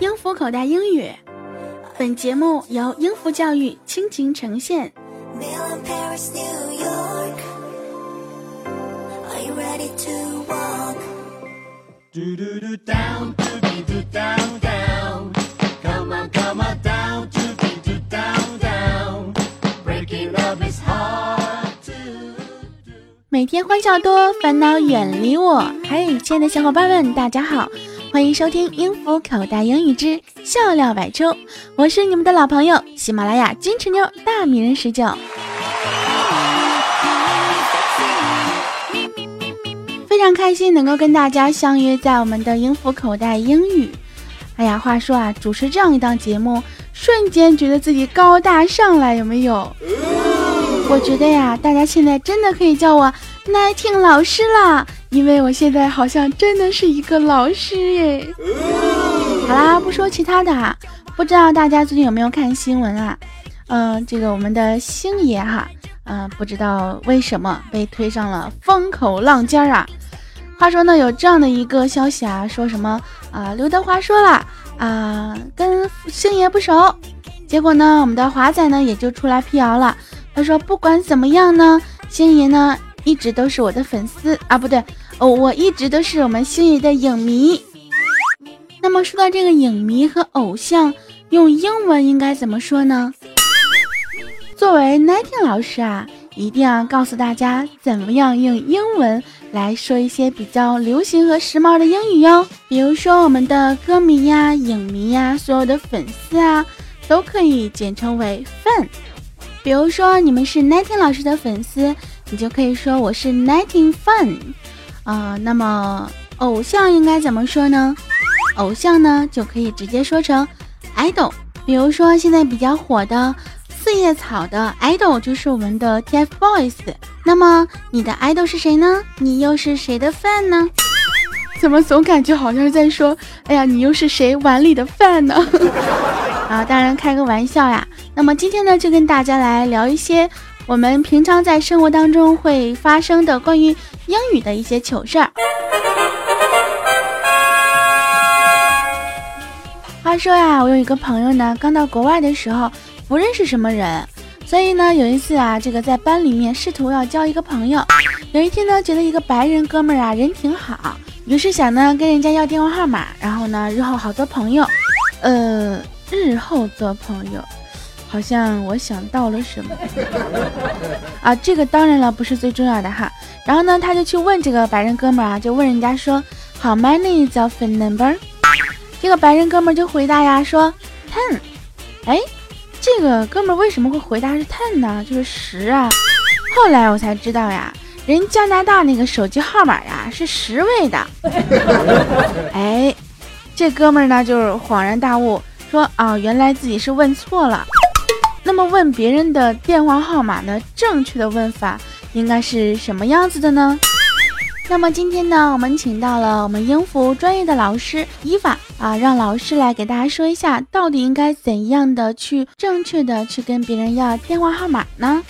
英孚口袋英语，本节目由英孚教育倾情呈现。每天欢笑多，烦恼远离我。嘿，亲爱的小伙伴们，大家好，欢迎收听英孚口袋英语之笑料百出。我是你们的老朋友喜马拉雅金池妞大迷人十九，非常开心能够跟大家相约在我们的英孚口袋英语。哎呀，话说啊，主持这样一档节目，瞬间觉得自己高大上了，有没有？我觉得呀，大家现在真的可以叫我 Nighting 老师啦，因为我现在好像真的是一个老师耶。好啦，不说其他的哈，不知道大家最近有没有看新闻啊？嗯，这个我们的星爷哈，嗯，不知道为什么被推上了风口浪尖啊。话说呢，有这样的一个消息啊，说什么啊？刘德华说了啊，跟星爷不熟，结果呢，我们的华仔呢也就出来辟谣了。他说：“不管怎么样呢，星爷呢一直都是我的粉丝啊，不对哦，我一直都是我们星爷的影迷。那么说到这个影迷和偶像，用英文应该怎么说呢？作为 Nighting 老师啊，一定要告诉大家怎么样用英文来说一些比较流行和时髦的英语哟。比如说我们的歌迷呀、影迷呀、所有的粉丝啊，都可以简称为 fan。”比如说你们是 Nighting 老师的粉丝，你就可以说我是 Nighting fan，啊，那么偶像应该怎么说呢？偶像呢就可以直接说成 idol。比如说现在比较火的四叶草的 idol 就是我们的 TFBOYS，那么你的 idol 是谁呢？你又是谁的 fan 呢？怎么总感觉好像是在说，哎呀，你又是谁碗里的饭呢？啊，当然开个玩笑呀。那么今天呢，就跟大家来聊一些我们平常在生活当中会发生的关于英语的一些糗事儿。话说呀，我有一个朋友呢，刚到国外的时候不认识什么人，所以呢，有一次啊，这个在班里面试图要交一个朋友。有一天呢，觉得一个白人哥们儿啊，人挺好，于是想呢跟人家要电话号码，然后呢日后好做朋友。呃，日后做朋友。好像我想到了什么 啊？这个当然了，不是最重要的哈。然后呢，他就去问这个白人哥们儿啊，就问人家说：“How many is your phone number？” 这个白人哥们儿就回答呀说：“ten。”哎，这个哥们儿为什么会回答是 ten 呢？就是十啊。后来我才知道呀，人加拿大那个手机号码呀是十位的。哎，这哥们儿呢就是恍然大悟，说啊，原来自己是问错了。那么问别人的电话号码呢？正确的问法应该是什么样子的呢？那么今天呢，我们请到了我们英孚专业的老师伊娃啊，让老师来给大家说一下，到底应该怎样的去正确的去跟别人要电话号码呢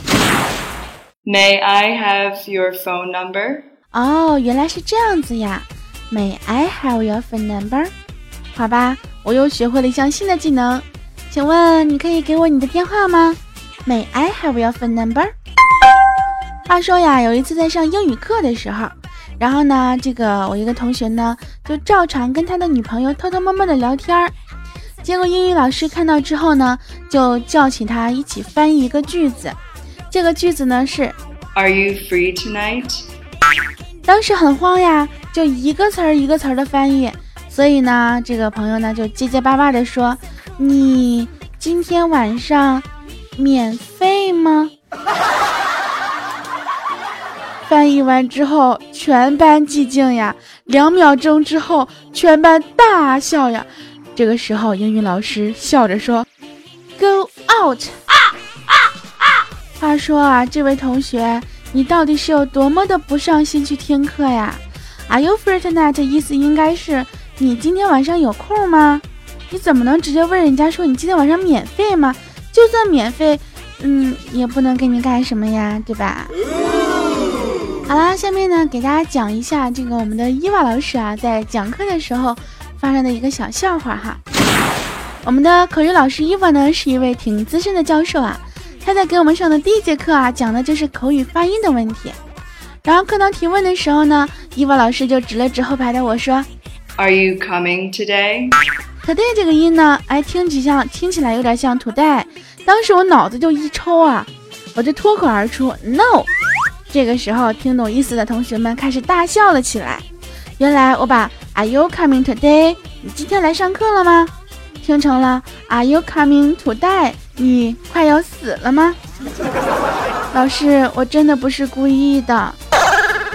？May I have your phone number？哦，原来是这样子呀。May I have your phone number？好吧，我又学会了一项新的技能。请问你可以给我你的电话吗？May I have your phone number？话说呀，有一次在上英语课的时候，然后呢，这个我一个同学呢，就照常跟他的女朋友偷偷摸摸的聊天儿。结果英语老师看到之后呢，就叫起他一起翻译一个句子。这个句子呢是 Are you free tonight？当时很慌呀，就一个词儿一个词儿的翻译。所以呢，这个朋友呢就结结巴巴的说。你今天晚上免费吗？翻译完之后，全班寂静呀。两秒钟之后，全班大笑呀。这个时候，英语老师笑着说：“Go out！” 啊啊啊！话说啊，这位同学，你到底是有多么的不上心去听课呀？Are you free tonight？意思应该是你今天晚上有空吗？你怎么能直接问人家说你今天晚上免费吗？就算免费，嗯，也不能给你干什么呀，对吧？好啦，下面呢给大家讲一下这个我们的伊娃老师啊，在讲课的时候发生的一个小笑话哈。我们的口语老师伊娃呢，是一位挺资深的教授啊。他在给我们上的第一节课啊，讲的就是口语发音的问题。然后课堂提问的时候呢，伊娃老师就指了指后排的我说：“Are you coming today？” Today 这个音呢，哎，听起像听起来有点像土袋。当时我脑子就一抽啊，我就脱口而出 “No”。这个时候听懂意思的同学们开始大笑了起来。原来我把 “Are you coming today？” 你今天来上课了吗？听成了 “Are you coming today？你快要死了吗？老师，我真的不是故意的。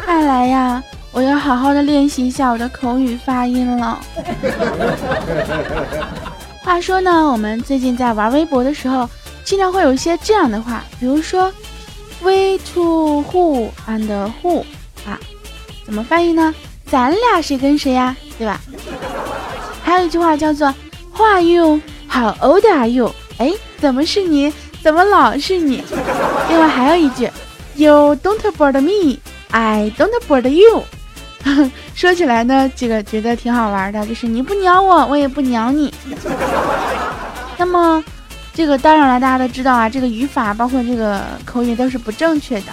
看来呀，我要好好的练习一下我的口语发音了。话说呢，我们最近在玩微博的时候，经常会有一些这样的话，比如说 “we to who and who” 啊，怎么翻译呢？咱俩谁跟谁呀？对吧？还有一句话叫做 “Who are you? How old are you?” 哎，怎么是你？怎么老是你？另外还有一句，You don't board me, I don't board you。说起来呢，这个觉得挺好玩的，就是你不鸟我，我也不鸟你。那么，这个当然了，大家都知道啊，这个语法包括这个口语都是不正确的。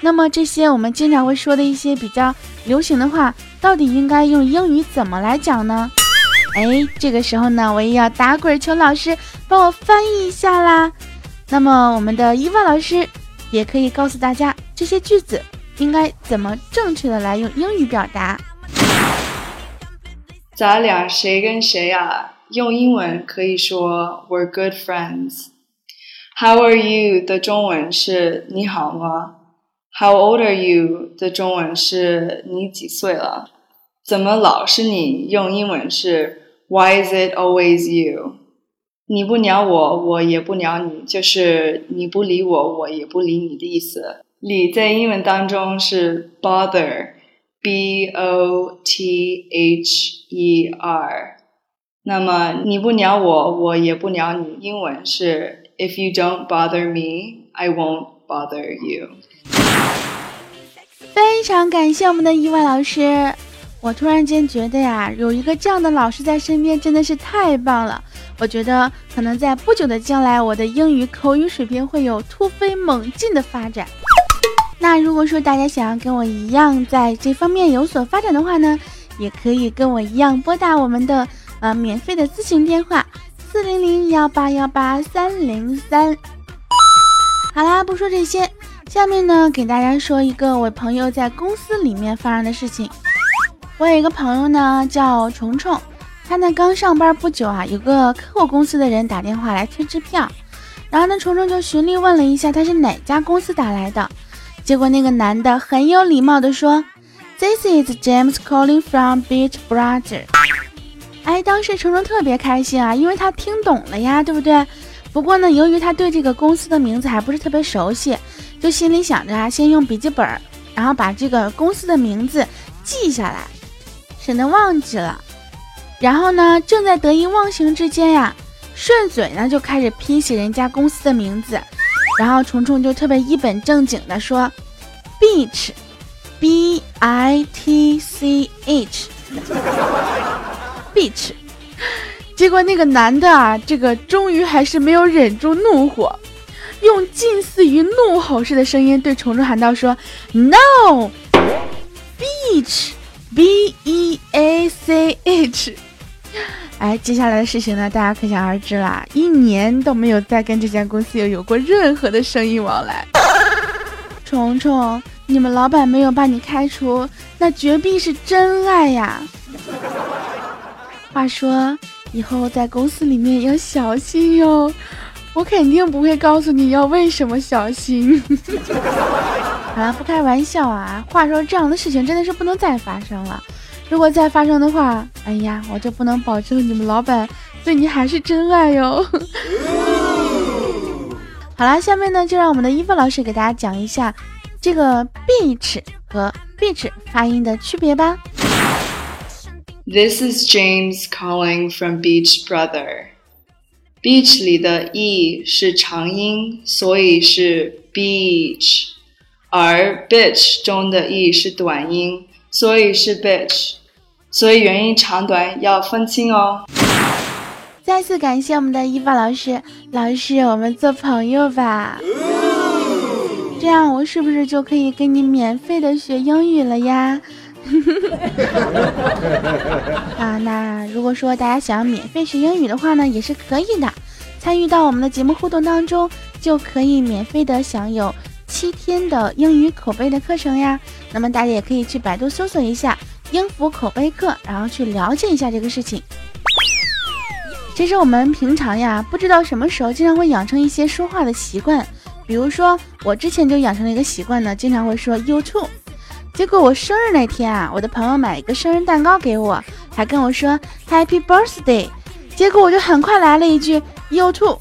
那么这些我们经常会说的一些比较流行的话，到底应该用英语怎么来讲呢？哎，这个时候呢，我也要打滚求老师帮我翻译一下啦。那么，我们的伊万老师也可以告诉大家这些句子应该怎么正确的来用英语表达。咱俩谁跟谁啊？用英文可以说 We're good friends。How are you 的中文是你好吗？How old are you 的中文是你几岁了？怎么老是你？用英文是。Why is it always you？你不鸟我，我也不鸟你，就是你不理我，我也不理你的意思。理在英文当中是 bother，b o t h e r。那么你不鸟我，我也不鸟你，英文是 If you don't bother me, I won't bother you。非常感谢我们的伊万老师。我突然间觉得呀，有一个这样的老师在身边真的是太棒了。我觉得可能在不久的将来，我的英语口语水平会有突飞猛进的发展。那如果说大家想要跟我一样在这方面有所发展的话呢，也可以跟我一样拨打我们的呃免费的咨询电话四零零幺八幺八三零三。好啦，不说这些，下面呢给大家说一个我朋友在公司里面发生的事情。我有一个朋友呢，叫虫虫，他呢刚上班不久啊，有个客户公司的人打电话来催支票，然后呢，虫虫就循例问了一下他是哪家公司打来的，结果那个男的很有礼貌的说，This is James calling from Beach Brother。哎，当时虫虫特别开心啊，因为他听懂了呀，对不对？不过呢，由于他对这个公司的名字还不是特别熟悉，就心里想着啊，先用笔记本，然后把这个公司的名字记下来。省得忘记了，然后呢，正在得意忘形之间呀，顺嘴呢就开始拼写人家公司的名字，然后虫虫就特别一本正经的说，beach，b i t c h，beach，结果那个男的啊，这个终于还是没有忍住怒火，用近似于怒吼式的声音对虫虫喊道：“说，no，beach。” B E A C H，哎，接下来的事情呢，大家可想而知啦。一年都没有再跟这家公司有有过任何的生意往来。虫虫，你们老板没有把你开除，那绝壁是真爱呀。话说，以后在公司里面要小心哟。我肯定不会告诉你要为什么小心。好了，不开玩笑啊！话说这样的事情真的是不能再发生了。如果再发生的话，哎呀，我就不能保证你们老板对你还是真爱哟。好啦，下面呢就让我们的伊芙老师给大家讲一下这个 beach 和 beach 发音的区别吧。This is James calling from Beach Brother. Beach 里的 e 是长音，所以是 beach。而 bitch 中的 e 是短音，所以是 bitch。所以元音长短要分清哦。再次感谢我们的伊娃老师，老师，我们做朋友吧，这样我是不是就可以跟你免费的学英语了呀？啊，那如果说大家想要免费学英语的话呢，也是可以的。参与到我们的节目互动当中，就可以免费的享有七天的英语口碑的课程呀。那么大家也可以去百度搜索一下“英孚口碑课”，然后去了解一下这个事情。其实我们平常呀，不知道什么时候经常会养成一些说话的习惯。比如说，我之前就养成了一个习惯呢，经常会说 “you too”。结果我生日那天啊，我的朋友买一个生日蛋糕给我，还跟我说 “Happy Birthday”。结果我就很快来了一句 “you too”。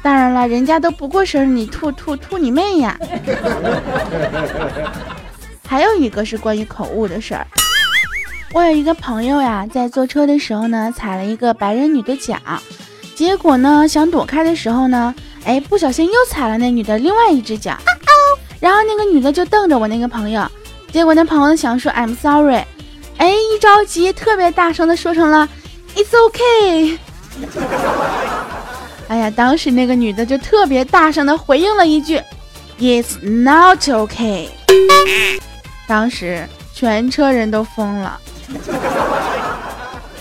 当然了，人家都不过生日，你吐吐吐你妹呀！还有一个是关于口误的事儿。我有一个朋友呀，在坐车的时候呢，踩了一个白人女的脚，结果呢，想躲开的时候呢，哎，不小心又踩了那女的另外一只脚，然后那个女的就瞪着我那个朋友，结果那朋友想说 I'm sorry，哎，一着急特别大声的说成了 It's OK 哎呀，当时那个女的就特别大声的回应了一句 It's not okay，当时全车人都疯了。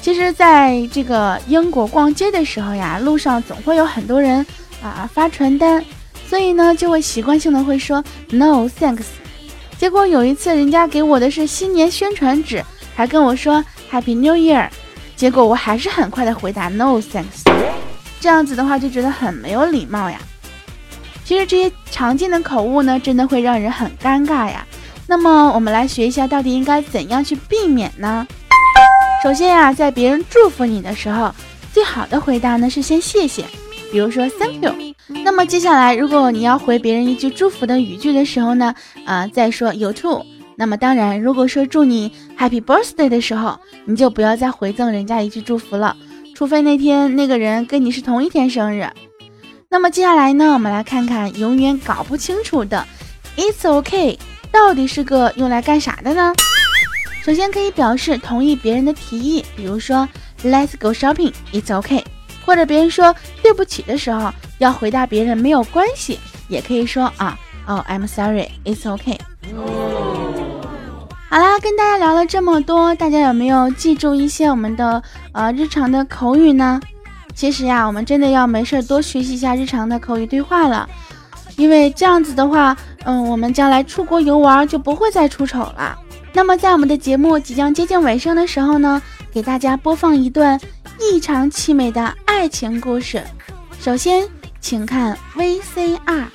其实，在这个英国逛街的时候呀，路上总会有很多人啊发传单，所以呢，就会习惯性的会说 No thanks。结果有一次，人家给我的是新年宣传纸，还跟我说 Happy New Year，结果我还是很快的回答 No thanks。这样子的话，就觉得很没有礼貌呀。其实这些常见的口误呢，真的会让人很尴尬呀。那么我们来学一下，到底应该怎样去避免呢？首先呀，在别人祝福你的时候，最好的回答呢是先谢谢，比如说 Thank you。那么接下来，如果你要回别人一句祝福的语句的时候呢，啊，再说 You too。那么当然，如果说祝你 Happy Birthday 的时候，你就不要再回赠人家一句祝福了，除非那天那个人跟你是同一天生日。那么接下来呢，我们来看看永远搞不清楚的 It's okay。到底是个用来干啥的呢？首先可以表示同意别人的提议，比如说 Let's go shopping, it's OK。或者别人说对不起的时候，要回答别人没有关系，也可以说啊哦 I'm sorry, it's OK。好啦，跟大家聊了这么多，大家有没有记住一些我们的呃日常的口语呢？其实呀，我们真的要没事多学习一下日常的口语对话了。因为这样子的话，嗯，我们将来出国游玩就不会再出丑了。那么，在我们的节目即将接近尾声的时候呢，给大家播放一段异常凄美的爱情故事。首先，请看 VCR。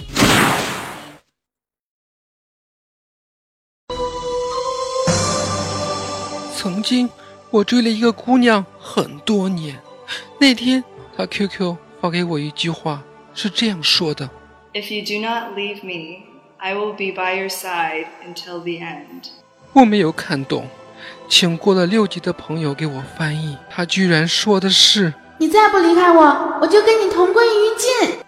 曾经，我追了一个姑娘很多年。那天，她 QQ 发给我一句话，是这样说的。If you do not leave me, I will be by your side until the end. 我没有看懂，请过了六级的朋友给我翻译。他居然说的是：“你再不离开我，我就跟你同归于尽。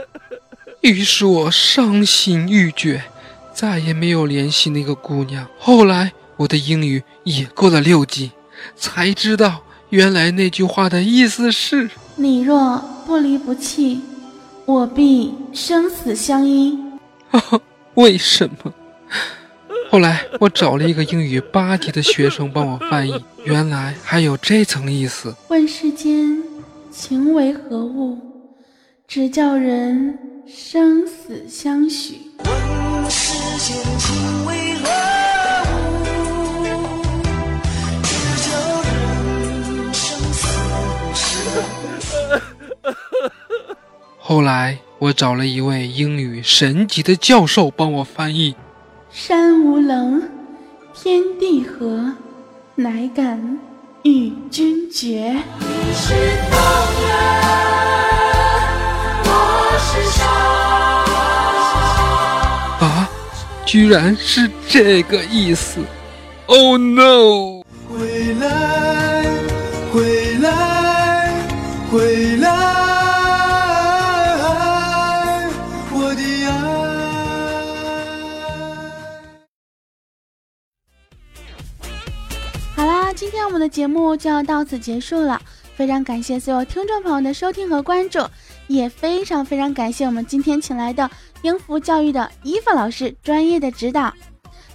”于是我伤心欲绝，再也没有联系那个姑娘。后来我的英语也过了六级，才知道原来那句话的意思是：“你若不离不弃。”我必生死相依。为什么？后来我找了一个英语八级的学生帮我翻译，原来还有这层意思。问世间情为何物，只叫人生死相许。问世间情为何物，只叫人生死相许。后来，我找了一位英语神级的教授帮我翻译。山无棱，天地合，乃敢与君绝。你是风人，我是沙。啊，居然是这个意思！Oh no！回来，今天我们的节目就要到此结束了，非常感谢所有听众朋友的收听和关注，也非常非常感谢我们今天请来的英孚教育的伊芙老师专业的指导。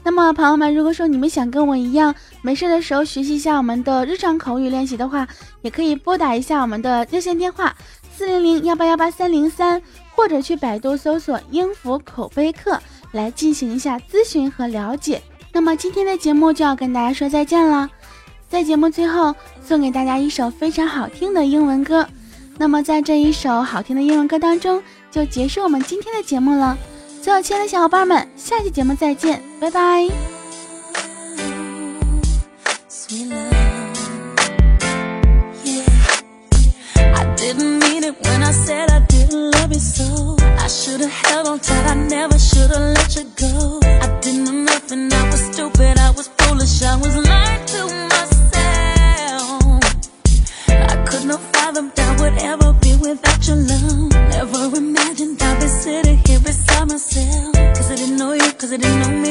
那么，朋友们，如果说你们想跟我一样，没事的时候学习一下我们的日常口语练习的话，也可以拨打一下我们的热线电话四零零幺八幺八三零三，或者去百度搜索“英孚口碑课”来进行一下咨询和了解。那么今天的节目就要跟大家说再见了，在节目最后送给大家一首非常好听的英文歌。那么在这一首好听的英文歌当中，就结束我们今天的节目了。所有亲爱的小伙伴们，下期节目再见，拜拜。I was stupid, I was foolish, I was lying to. Could not fathom that would ever be without your love. Never imagined I'd be sitting here beside myself. Cause I didn't know you, cause I didn't know me,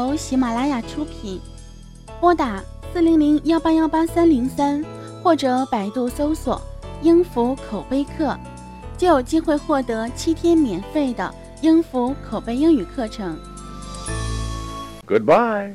由喜马拉雅出品，拨打四零零幺八幺八三零三或者百度搜索“英孚口碑课”，就有机会获得七天免费的英孚口碑英语课程。Goodbye.